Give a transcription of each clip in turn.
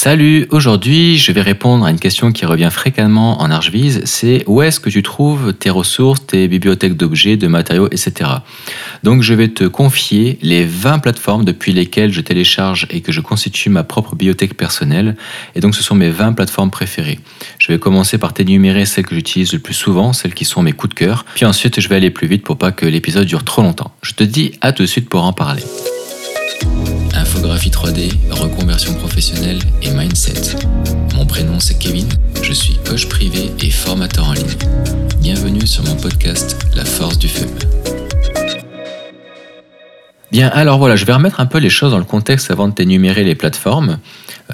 Salut, aujourd'hui je vais répondre à une question qui revient fréquemment en Archviz, c'est où est-ce que tu trouves tes ressources, tes bibliothèques d'objets, de matériaux, etc. Donc je vais te confier les 20 plateformes depuis lesquelles je télécharge et que je constitue ma propre bibliothèque personnelle, et donc ce sont mes 20 plateformes préférées. Je vais commencer par t'énumérer celles que j'utilise le plus souvent, celles qui sont mes coups de cœur, puis ensuite je vais aller plus vite pour pas que l'épisode dure trop longtemps. Je te dis à tout de suite pour en parler infographie 3D, reconversion professionnelle et mindset. Mon prénom c'est Kevin, je suis coach privé et formateur en ligne. Bienvenue sur mon podcast La force du feu. Bien, alors voilà, je vais remettre un peu les choses dans le contexte avant de t'énumérer les plateformes.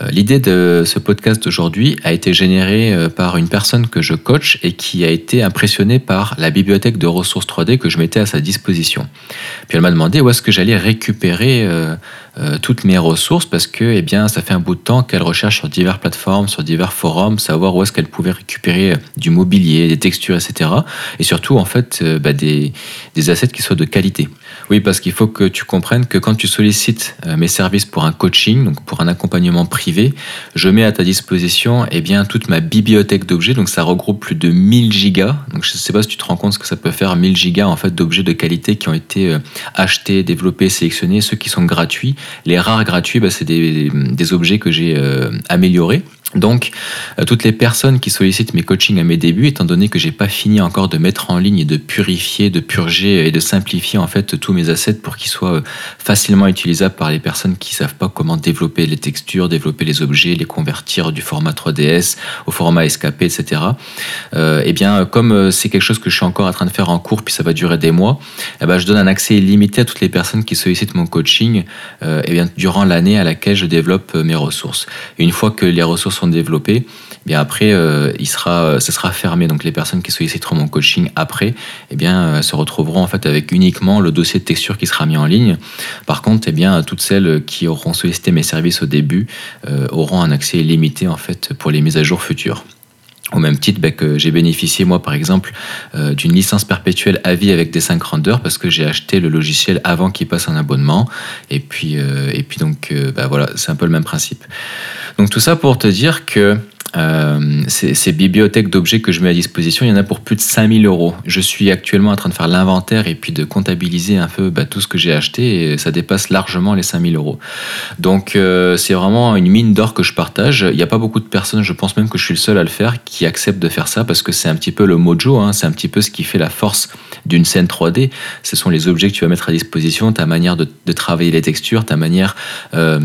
Euh, l'idée de ce podcast d'aujourd'hui a été générée euh, par une personne que je coach et qui a été impressionnée par la bibliothèque de ressources 3D que je mettais à sa disposition. Puis elle m'a demandé où est-ce que j'allais récupérer euh, toutes mes ressources parce que eh bien, ça fait un bout de temps qu'elle recherche sur diverses plateformes, sur divers forums, savoir où est-ce qu'elle pouvait récupérer du mobilier, des textures, etc. Et surtout, en fait, bah, des, des assets qui soient de qualité. Oui, parce qu'il faut que tu comprennes que quand tu sollicites mes services pour un coaching, donc pour un accompagnement privé, je mets à ta disposition eh bien, toute ma bibliothèque d'objets. Donc ça regroupe plus de 1000 gigas. Donc je ne sais pas si tu te rends compte ce que ça peut faire 1000 gigas en fait, d'objets de qualité qui ont été euh, achetés, développés, sélectionnés. Ceux qui sont gratuits. Les rares gratuits, bah, c'est des, objets que j'ai euh, améliorés. Donc, euh, toutes les personnes qui sollicitent mes coachings à mes débuts, étant donné que j'ai pas fini encore de mettre en ligne et de purifier, de purger et de simplifier en fait tous mes assets pour qu'ils soient euh, facilement utilisables par les personnes qui savent pas comment développer les textures, développer les objets, les convertir du format 3DS au format SKP, etc. Euh, eh bien, comme c'est quelque chose que je suis encore en train de faire en cours, puis ça va durer des mois, eh ben, je donne un accès illimité à toutes les personnes qui sollicitent mon coaching, eh bien, durant l'année à laquelle je développe mes ressources. une fois que les ressources développés, eh bien après, euh, il sera, ça sera fermé. Donc les personnes qui solliciteront mon coaching après, eh bien, euh, se retrouveront en fait avec uniquement le dossier de texture qui sera mis en ligne. Par contre, eh bien, toutes celles qui auront sollicité mes services au début euh, auront un accès limité en fait pour les mises à jour futures. Au même titre bah, que j'ai bénéficié, moi, par exemple, d'une licence perpétuelle à vie avec des 5 rendeurs parce que j'ai acheté le logiciel avant qu'il passe en abonnement. Et puis, et puis donc, bah, voilà, c'est un peu le même principe. Donc tout ça pour te dire que euh, ces, bibliothèques d'objets que je mets à disposition, il y en a pour plus de 5000 euros. Je suis actuellement en train de faire l'inventaire et puis de comptabiliser un peu bah, tout ce que j'ai acheté et ça dépasse largement les 5000 euros. Donc euh, c'est vraiment une mine d'or que je partage. Il n'y a pas beaucoup de personnes, je pense même que je suis le seul à le faire, qui acceptent de faire ça parce que c'est un petit peu le mojo, hein. c'est un petit peu ce qui fait la force d'une scène 3D. Ce sont les objets que tu vas mettre à disposition, ta manière de, travailler les textures, ta manière... Euh,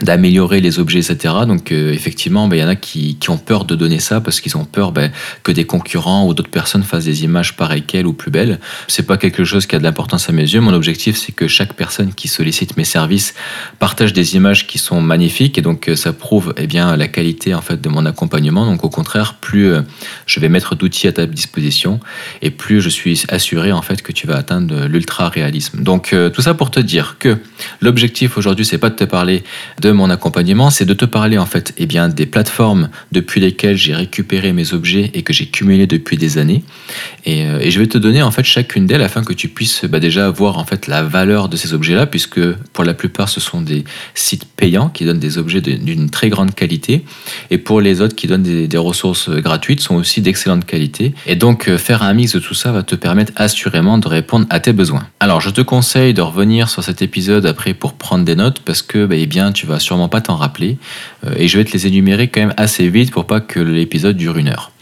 d'améliorer les objets, etc. Donc euh, effectivement, il y en a qui, qui, ont peur de donner ça parce qu'ils ont peur ben, que des concurrents ou d'autres personnes fassent des images pareilles qu'elles ou plus belles. C'est pas quelque chose qui a de l'importance à mes yeux. Mon objectif, c'est que chaque personne qui sollicite mes services partage des images qui sont magnifiques et donc euh, ça prouve eh bien la qualité en fait de mon accompagnement. Donc au contraire, plus euh, je vais mettre d'outils à ta disposition et plus je suis assuré en fait que tu vas atteindre l'ultra réalisme. Donc tout ça pour te dire que l'objectif aujourd'hui, c'est pas de te parler de mon accompagnement, c'est de te parler en fait eh bien, des plateformes depuis lesquelles j'ai récupéré mes objets et que j'ai cumulé depuis des années. Euh, et, je vais te donner en fait chacune d'elles afin que tu puisses bah, déjà voir en fait la valeur de ces objets-là, puisque pour la plupart ce sont des sites payants qui donnent des objets d'une très grande qualité, et pour les autres qui donnent des, ressources gratuites sont aussi d'excellente qualité. Et donc euh, faire un mix de tout ça va te permettre assurément de répondre à tes besoins. Alors je te conseille de revenir sur cet épisode après pour prendre des notes, parce que bah, eh bien tu vas sûrement pas t'en rappeler. Euh, et je vais te les énumérer quand même assez vite pour pas que l'épisode dure une heure.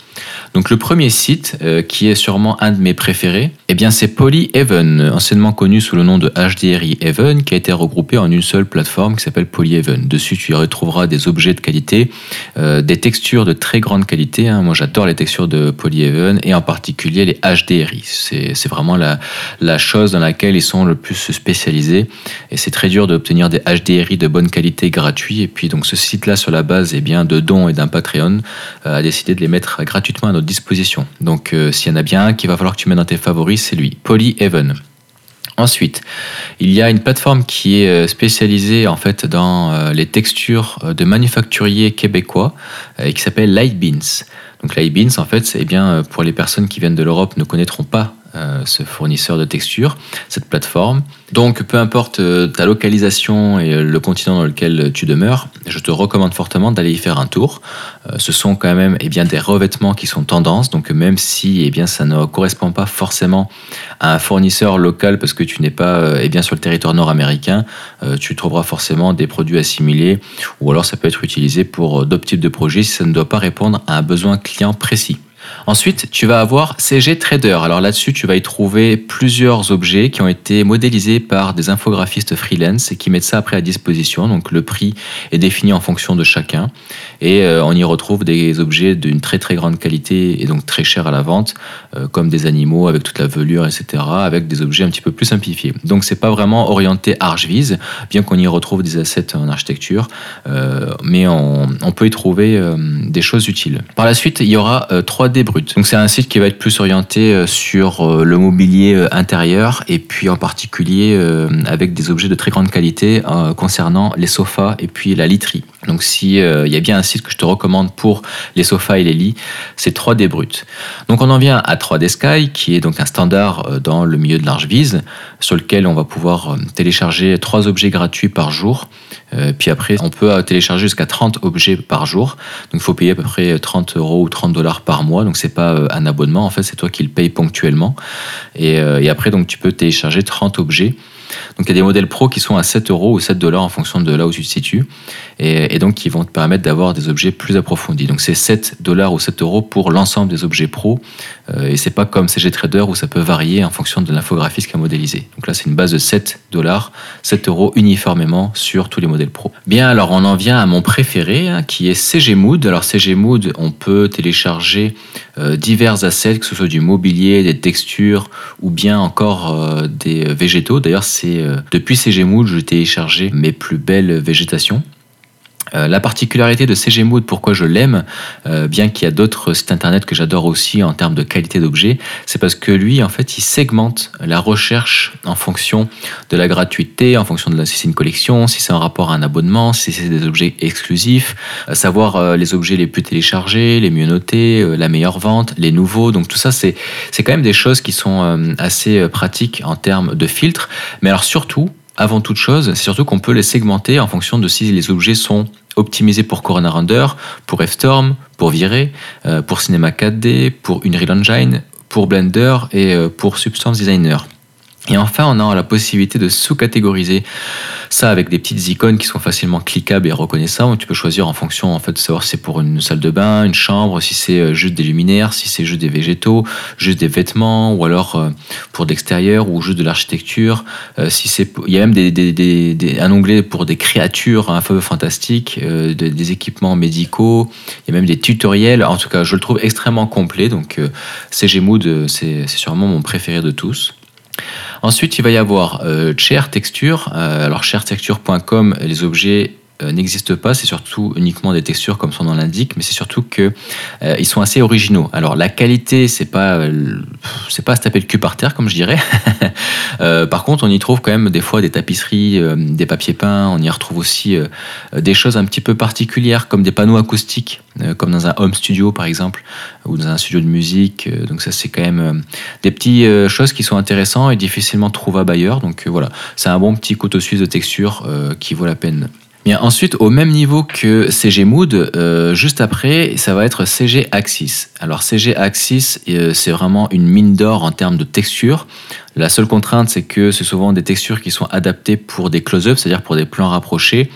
Donc le premier site, euh, qui est sûrement un de mes préférés, eh bien c'est Polyhaven, anciennement connu sous le nom de HDRI Even, qui a été regroupé en une seule plateforme qui s'appelle Polyhaven. Dessus, tu y retrouveras des objets de qualité, euh, des textures de très grande qualité. Hein. Moi, j'adore les textures de Polyhaven et en particulier les HDRI. C'est vraiment la, la chose dans laquelle ils sont le plus spécialisés. Et c'est très dur d'obtenir des HDRI de bonne qualité gratuits. Et puis donc ce site-là, sur la base eh bien, de dons et d'un Patreon, euh, a décidé de les mettre gratuitement à disposition. Donc euh, s'il y en a bien un qu'il va falloir que tu mettes dans tes favoris, c'est lui, Polyhaven. Ensuite, il y a une plateforme qui est euh, spécialisée en fait dans euh, les textures de manufacturiers québécois et qui s'appelle Lightbeans. Donc Lightbeans, en fait, c'est bien pour les personnes qui viennent de l'Europe ne connaîtront pas euh, ce fournisseur de texture, cette plateforme. Donc peu importe euh, ta localisation et le continent dans lequel tu demeures, je te recommande fortement d'aller y faire un tour. Euh, ce sont quand même eh bien, des revêtements qui sont tendance, donc même si eh bien, ça ne correspond pas forcément à un fournisseur local parce que tu n'es pas eh bien, sur le territoire nord-américain, tu trouveras forcément des produits assimilés ou alors ça peut être utilisé pour d'autres types de projets si ça ne doit pas répondre à un besoin client précis. Ensuite, tu vas avoir CG Trader. Alors là-dessus, tu vas y trouver plusieurs objets qui ont été modélisés par des infographistes freelance et qui mettent ça après à disposition. Donc le prix est défini en fonction de chacun. Et euh, on y retrouve des objets d'une très très grande qualité et donc très chers à la vente, euh, comme des animaux avec toute la velure, etc., avec des objets un petit peu plus simplifiés. Donc c'est pas vraiment orienté archvise, bien qu'on y retrouve des assets en architecture, euh, mais on, on, peut y trouver des choses utiles. Par la suite, il y aura 3D Donc c'est un site qui va être plus orienté sur le mobilier intérieur et puis en particulier avec des objets de très grande qualité concernant les sofas et puis la literie. Donc si il y a bien un site que je te recommande pour les sofas et les lits, c'est 3D Brut. Donc on en vient à 3D Sky, qui est donc un standard euh, dans le milieu de l'Archviz, sur lequel on va pouvoir euh, télécharger trois objets gratuits par jour. Euh, puis après, on peut télécharger jusqu'à 30 objets par jour. Donc il faut payer à peu près 30 euros ou 30 dollars par mois. Donc c'est pas un abonnement, en fait, c'est toi qui le payes ponctuellement. Et, et après, donc tu peux télécharger 30 objets. Donc il y a des modèles pro qui sont à 7 euros ou 7 dollars en fonction de là où tu te situes, et, donc qui vont te permettre d'avoir des objets plus approfondis. Donc c'est 7 dollars ou 7 euros pour l'ensemble des objets pro, euh, et c'est pas comme CG Trader où ça peut varier en fonction de l'infographiste qui a modélisé. Donc là c'est une base de 7 dollars, 7 euros uniformément sur tous les modèles pro. Bien alors on en vient à mon préféré hein, qui est CG Mood. Alors CG Mood on peut télécharger euh, divers assets, que ce soit du mobilier, des textures ou bien encore euh, des végétaux. D'ailleurs c'est euh, depuis CGMood, je téléchargé mes plus belles végétations. Euh, la particularité de CG Mood, pourquoi je l'aime, euh, bien qu'il y a d'autres sites internet que j'adore aussi en termes de qualité d'objet, c'est parce que lui, en fait, il segmente la recherche en fonction de la gratuité, en fonction de si c'est une collection, si c'est un rapport à un abonnement, si c'est des objets exclusifs, savoir les objets les plus téléchargés, les mieux notés, la meilleure vente, les nouveaux. Donc tout ça, c'est c'est quand même des choses qui sont assez pratiques en termes de filtres. Mais alors surtout, avant toute chose, c'est surtout qu'on peut les segmenter en fonction de si les objets sont optimisés pour Corona Render, pour F-Storm, pour Viré, euh, pour Cinema 4D, pour Unreal Engine, pour Blender et euh, pour Substance Designer. Et enfin, on a la possibilité de sous-catégoriser ça avec des petites icônes qui sont facilement cliquables et reconnaissables. Tu peux choisir en fonction en fait de savoir si c'est pour une salle de bain, une chambre, si c'est euh, juste des luminaires, si c'est juste des végétaux, juste des vêtements, ou alors euh, pour l'extérieur ou juste de l'architecture. Euh, si il y a même un onglet pour des créatures un peu fantastiques, des équipements médicaux. Il y a même des tutoriels. En tout cas, je le trouve extrêmement complet. Donc, CG Mood, c'est sûrement mon préféré de tous. Ensuite, il va y avoir euh, Chair Texture. Euh, alors, chairtexture.com, les objets euh, n'existent pas, c'est surtout uniquement des textures comme son nom l'indique, mais c'est surtout que euh, ils sont assez originaux. Alors la qualité, c'est pas euh, c'est pas à se taper le cul par terre comme je dirais. par contre, on y trouve quand même des fois des tapisseries, des papiers peints. On y retrouve aussi des choses un petit peu particulières comme des panneaux acoustiques, comme dans un home studio par exemple, ou dans un studio de musique. donc ça, c'est quand même des petites choses qui sont intéressantes et difficilement trouvables ailleurs. Donc voilà, c'est un bon petit couteau suisse de texture qui vaut la peine. Ensuite, au même niveau que CG Mood, euh, juste après, ça va être CG Axis. Alors CG Axis, euh, c'est vraiment une mine d'or en termes de texture. La seule contrainte, c'est que c'est souvent des textures qui sont adaptées pour des close-ups, c'est-à-dire pour des plans rapprochés.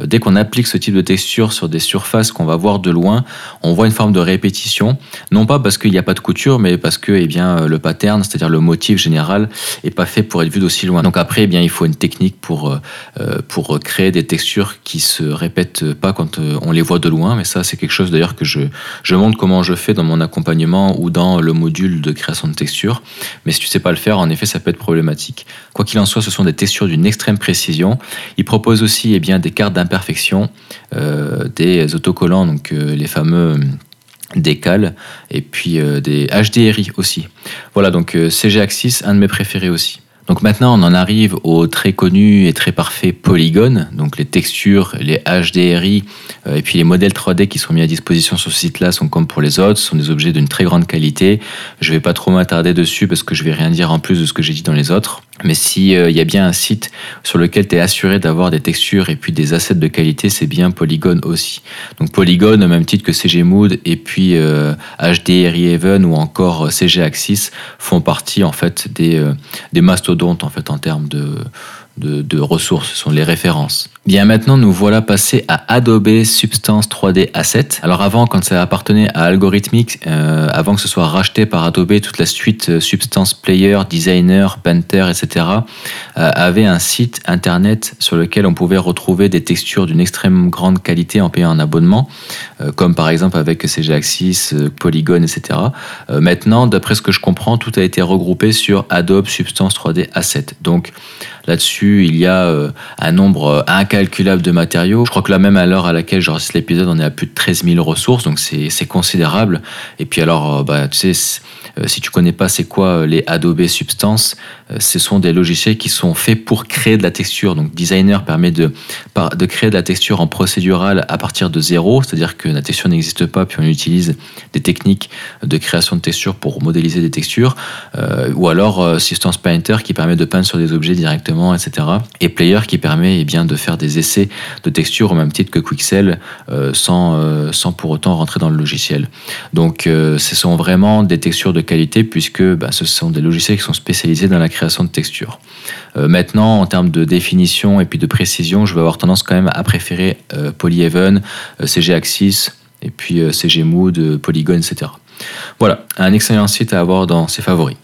Euh, dès qu'on applique ce type de texture sur des surfaces qu'on va voir de loin, on voit une forme de répétition. Non pas parce qu'il n'y a pas de couture, mais parce que eh bien, euh, le pattern, c'est-à-dire le motif général, est pas fait pour être vu d'aussi loin. Donc après, eh bien, il faut une technique pour, euh, pour créer des textures qui se répètent pas quand on les voit de loin. Mais ça, c'est quelque chose d'ailleurs que je, je montre comment je fais dans mon accompagnement ou dans le module de création de texture. Mais si tu sais pas le faire, en effet, ça peut être problématique. Quoi qu'il en soit, ce sont des textures d'une extrême précision. Il propose aussi eh bien, des cartes imperfections, euh, des autocollants, donc euh, les fameux décales, et puis euh, des HDRI aussi. Voilà, donc CG Axis, un de mes préférés aussi. Donc maintenant, on en arrive au très connu et très parfait polygone, donc les textures, les HDRI euh, et puis les modèles 3D qui sont mis à disposition sur ce site-là sont comme pour les autres, sont des objets d'une très grande qualité. Je ne vais pas trop m'attarder dessus parce que je vais rien dire en plus de ce que j'ai dit dans les autres. Mais s'il il euh, y a bien un site sur lequel tu es assuré d'avoir des textures et puis des assets de qualité, c'est bien Polygon aussi. Donc Polygon, au même titre que CG Mood et puis euh, HDRI Even ou encore CG Axis font partie en fait des, euh, des mastodontes en fait en termes de de, ressources, ce sont les références. Bien maintenant, nous voilà passés à Adobe Substance 3D Asset. Alors avant, quand ça appartenait à Algorithmic, euh, avant que ce soit racheté par Adobe, toute la suite euh, Substance Player, Designer, Painter, etc., euh, avait un site internet sur lequel on pouvait retrouver des textures d'une extrême grande qualité en payant un abonnement, comme par exemple avec CG Axis, Polygon, etc. maintenant, d'après ce que je comprends, tout a été regroupé sur Adobe Substance 3D Asset. Donc Là-dessus, il y a euh, un nombre euh, incalculable de matériaux. Je crois que là même à l'heure à laquelle j'enregistre l'épisode, on est à plus de 13 000 ressources, donc c'est considérable. Et puis alors, euh, bah, tu sais, si tu connais pas c'est quoi les Adobe Substance, ce sont des logiciels qui sont faits pour créer de la texture. Donc Designer permet de, de créer de la texture en procédural à partir de zéro, c'est-à-dire que la texture n'existe pas, puis on utilise des techniques de création de texture pour modéliser des textures. ou alors Substance Painter qui permet de peindre sur des objets directement etc. Et Player qui permet eh bien, de faire des essais de texture au même titre que Quixel euh, sans, euh, sans pour autant rentrer dans le logiciel. Donc euh, ce sont vraiment des textures de qualité puisque bah, ce sont des logiciels qui sont spécialisés dans la création de textures. maintenant, en termes de définition et puis de précision, je vais avoir tendance quand même à préférer Polyhaven, CG Axis et puis CG Mood, Polygon, etc. Voilà, un excellent site à avoir dans ses favoris.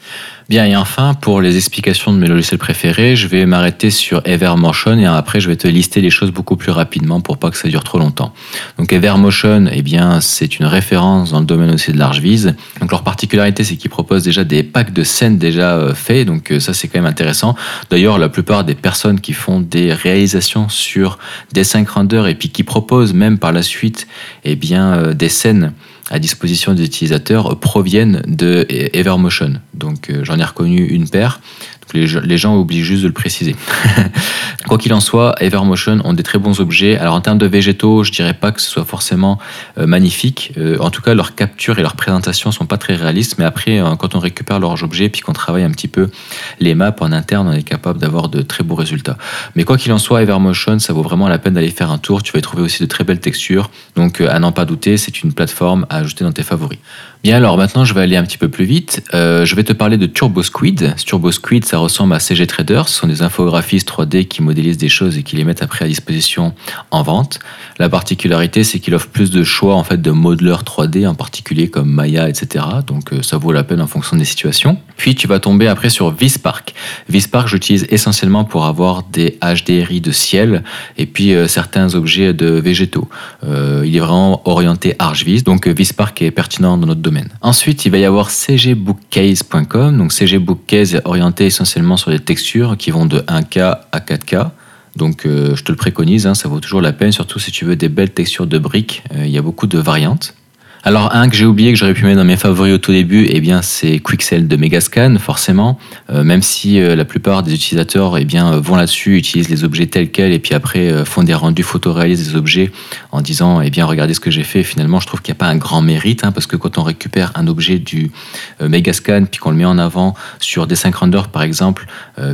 Bien, et enfin, pour les explications de mes logiciels préférés, je vais m'arrêter sur Evermotion et après, je vais te lister les choses beaucoup plus rapidement pour pas que ça dure trop longtemps. Donc, Evermotion, eh bien, c'est une référence dans le domaine aussi de l'ArchViz. Donc, leur particularité, c'est qu'ils proposent déjà des packs de scènes déjà euh, faits. Donc, euh, ça, c'est quand même intéressant. D'ailleurs, la plupart des personnes qui font des réalisations sur des 5 Render et puis qui proposent même par la suite, eh bien, euh, des scènes à disposition des utilisateurs proviennent de Evermotion. Donc euh, j'en ai reconnu une paire les, gens oublient juste de le préciser. Quoi qu'il en soit, Evermotion ont des très bons objets. Alors en termes de végétaux, je dirais pas que ce soit forcément euh, magnifique. Euh, en tout cas, leur capture et leur présentation sont pas très réalistes. Mais après, euh, quand on récupère leurs objets puis qu'on travaille un petit peu les maps en interne, on est capable d'avoir de très beaux résultats. Mais quoi qu'il en soit, Evermotion, ça vaut vraiment la peine d'aller faire un tour. Tu vas y trouver aussi de très belles textures. Donc à n'en pas douter, c'est une plateforme à ajouter dans tes favoris. Bien alors maintenant je vais aller un petit peu plus vite. Euh, je vais te parler de TurboSquid. TurboSquid ça ressemble à CG Trader. Ce sont des infographistes 3D qui modélisent des choses et qui les mettent après à disposition en vente. La particularité c'est qu'il offre plus de choix en fait de modeleurs 3D en particulier comme Maya etc. Donc euh, ça vaut la peine en fonction des situations. Puis tu vas tomber après sur Vispark. Vispark j'utilise essentiellement pour avoir des HDRI de ciel et puis euh, certains objets de végétaux. il est vraiment orienté ArchViz donc Vispark est pertinent dans notre domaine Ensuite, il va y avoir cgbookcase.com. Donc cgbookcase est orienté essentiellement sur des textures qui vont de 1K à 4K. Donc euh, je te le préconise, hein, ça vaut toujours la peine, surtout si tu veux des belles textures de briques. Euh, il y a beaucoup de variantes. Alors un que j'ai oublié que j'aurais pu mettre dans mes favoris au tout début, eh bien c'est Quixel de Megascan forcément. Euh, même si euh, la plupart des utilisateurs eh bien vont là-dessus, utilisent les objets tels quels et puis après euh, font des rendus photoréalistes des objets en disant eh bien regardez ce que j'ai fait. Finalement je trouve qu'il n'y a pas un grand mérite hein, parce que quand on récupère un objet du Megascan puis qu'on le met en avant sur des 5 render par exemple,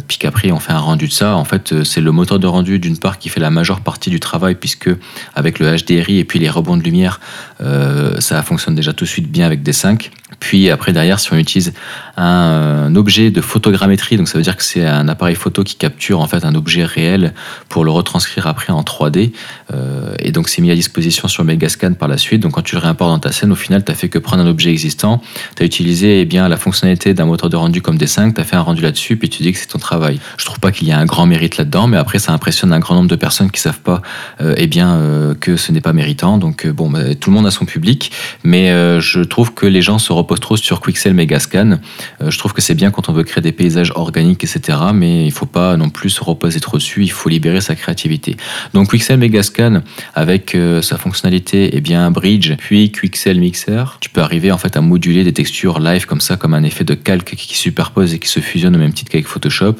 puis qu'après on fait un rendu de ça, en fait c'est le moteur de rendu d'une part qui fait la majeure partie du travail puisque avec le HDRI et puis les rebonds de lumière ça ça fonctionne déjà tout de suite bien avec des 5. Puis après, derrière, si on utilise un, objet de photogrammétrie, donc ça veut dire que c'est un appareil photo qui capture en fait un objet réel pour le retranscrire après en 3D. Euh, et donc c'est mis à disposition sur Megascan par la suite. Donc quand tu le réimportes dans ta scène, au final, tu as fait que prendre un objet existant, tu as utilisé eh bien, la fonctionnalité d'un moteur de rendu comme D5, tu as fait un rendu là-dessus, puis tu dis que c'est ton travail. Je trouve pas qu'il y a un grand mérite là-dedans, mais après ça impressionne un grand nombre de personnes qui savent pas euh, eh bien, euh, que ce n'est pas méritant. Donc bon, bah, tout le monde a son public, mais je trouve que les gens se repose trop sur Quixel Megascan. je trouve que c'est bien quand on veut créer des paysages organiques, etc. Mais il ne faut pas non plus se reposer trop dessus. Il faut libérer sa créativité. Donc Quixel Megascan avec sa fonctionnalité eh bien Bridge, puis Quixel Mixer, tu peux arriver en fait à moduler des textures live comme ça, comme un effet de calque qui superpose et qui se fusionne au même titre qu'avec Photoshop.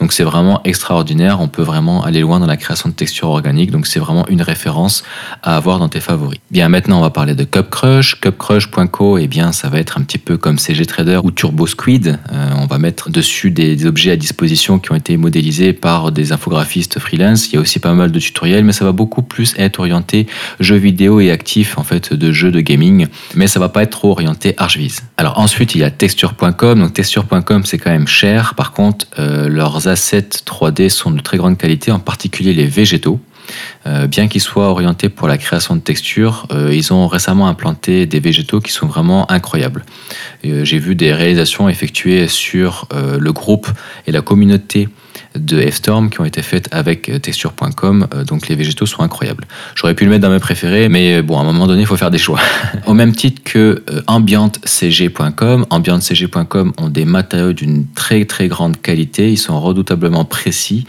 Donc c'est vraiment extraordinaire. On peut vraiment aller loin dans la création de textures organiques. Donc c'est vraiment une référence à avoir dans tes favoris. Bien maintenant on va parler de CupCrush. CupCrush.co, et eh bien ça va être un petit peu comme CG Trader ou Turbo Squid. Euh, on va mettre dessus des, objets à disposition qui ont été modélisés par des infographistes freelance. Il y a aussi pas mal de tutoriels, mais ça va beaucoup plus être orienté jeux vidéo et actifs en fait de jeux de gaming. Mais ça va pas être trop orienté ArchViz. Alors ensuite il y a texture.com. Donc texture.com c'est quand même cher. Par contre euh, leurs assets 3D sont de très grande qualité, en particulier les végétaux. Euh, bien qu'ils soient orientés pour la création de textures, euh, ils ont récemment implanté des végétaux qui sont vraiment incroyables. Euh, j'ai vu des réalisations effectuées sur le groupe et la communauté de F-Storm qui ont été faites avec texture.com. Donc les végétaux sont incroyables. J'aurais pu le mettre dans mes préférés, mais bon, à un moment donné, il faut faire des choix. Au même titre que ambiantecg.com, ambiantecg.com ont des matériaux d'une très très grande qualité. Ils sont redoutablement précis,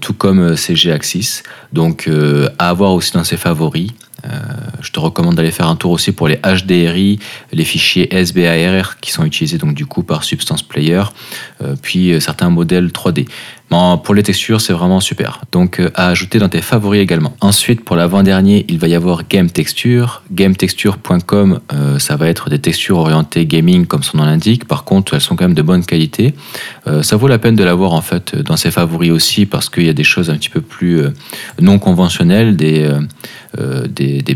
tout comme CG Axis. Donc à avoir aussi dans ses favoris. Euh, je te recommande d'aller faire un tour aussi pour les HDRI, les fichiers SBARR qui sont utilisés donc du coup par Substance Player, euh, puis euh, certains modèles 3D. Pour les textures, c'est vraiment super. Donc à ajouter dans tes favoris également. Ensuite, pour l'avant-dernier, il va y avoir Game Texture. GameTexture.com, ça va être des textures orientées gaming comme son nom l'indique. Par contre, elles sont quand même de bonne qualité. ça vaut la peine de l'avoir en fait dans ses favoris aussi parce qu'il y a des choses un petit peu plus non conventionnelles, des,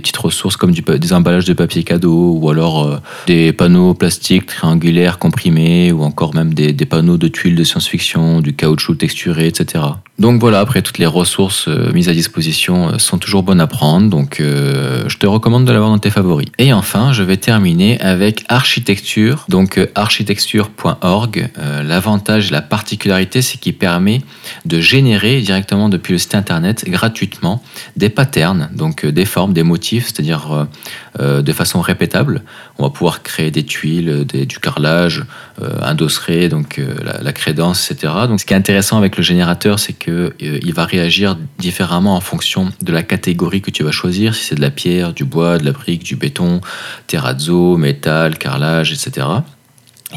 petites ressources comme des emballages de papier cadeau ou alors euh, des panneaux plastiques triangulaires comprimés ou encore même des, des panneaux de tuiles de science-fiction, du caoutchouc etc. Donc voilà, après toutes les ressources euh, mises à disposition euh, sont toujours bonnes à prendre, donc je te recommande de l'avoir dans tes favoris. Et enfin, je vais terminer avec architecture, donc architecture.org. L'avantage, la particularité, c'est qu'il permet de générer directement depuis le site internet gratuitement des patterns, donc des formes, des motifs c'est-à-dire euh, euh, de façon répétable. On va pouvoir créer des tuiles, du carrelage, euh, un dosseret, donc la, crédence, etc. Donc ce qui est intéressant avec le générateur, c'est qu'il va réagir différemment en fonction de la catégorie que tu vas choisir, si c'est de la pierre, du bois, de la brique, du béton, terrazzo, métal, carrelage, etc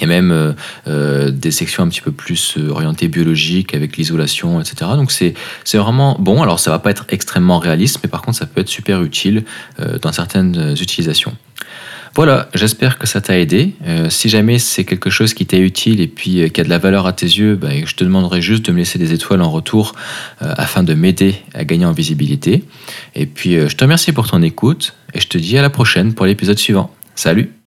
et même euh, euh, des sections un petit peu plus euh, orientées biologiques avec l'isolation, etc. Donc c'est vraiment bon. Alors ça va pas être extrêmement réaliste, mais par contre ça peut être super utile dans certaines utilisations. Voilà, j'espère que ça t'a aidé. si jamais c'est quelque chose qui t'est utile et puis qui a de la valeur à tes yeux, bah, je te demanderai juste de me laisser des étoiles en retour afin de m'aider à gagner en visibilité. Et puis je te remercie pour ton écoute et je te dis à la prochaine pour l'épisode suivant. Salut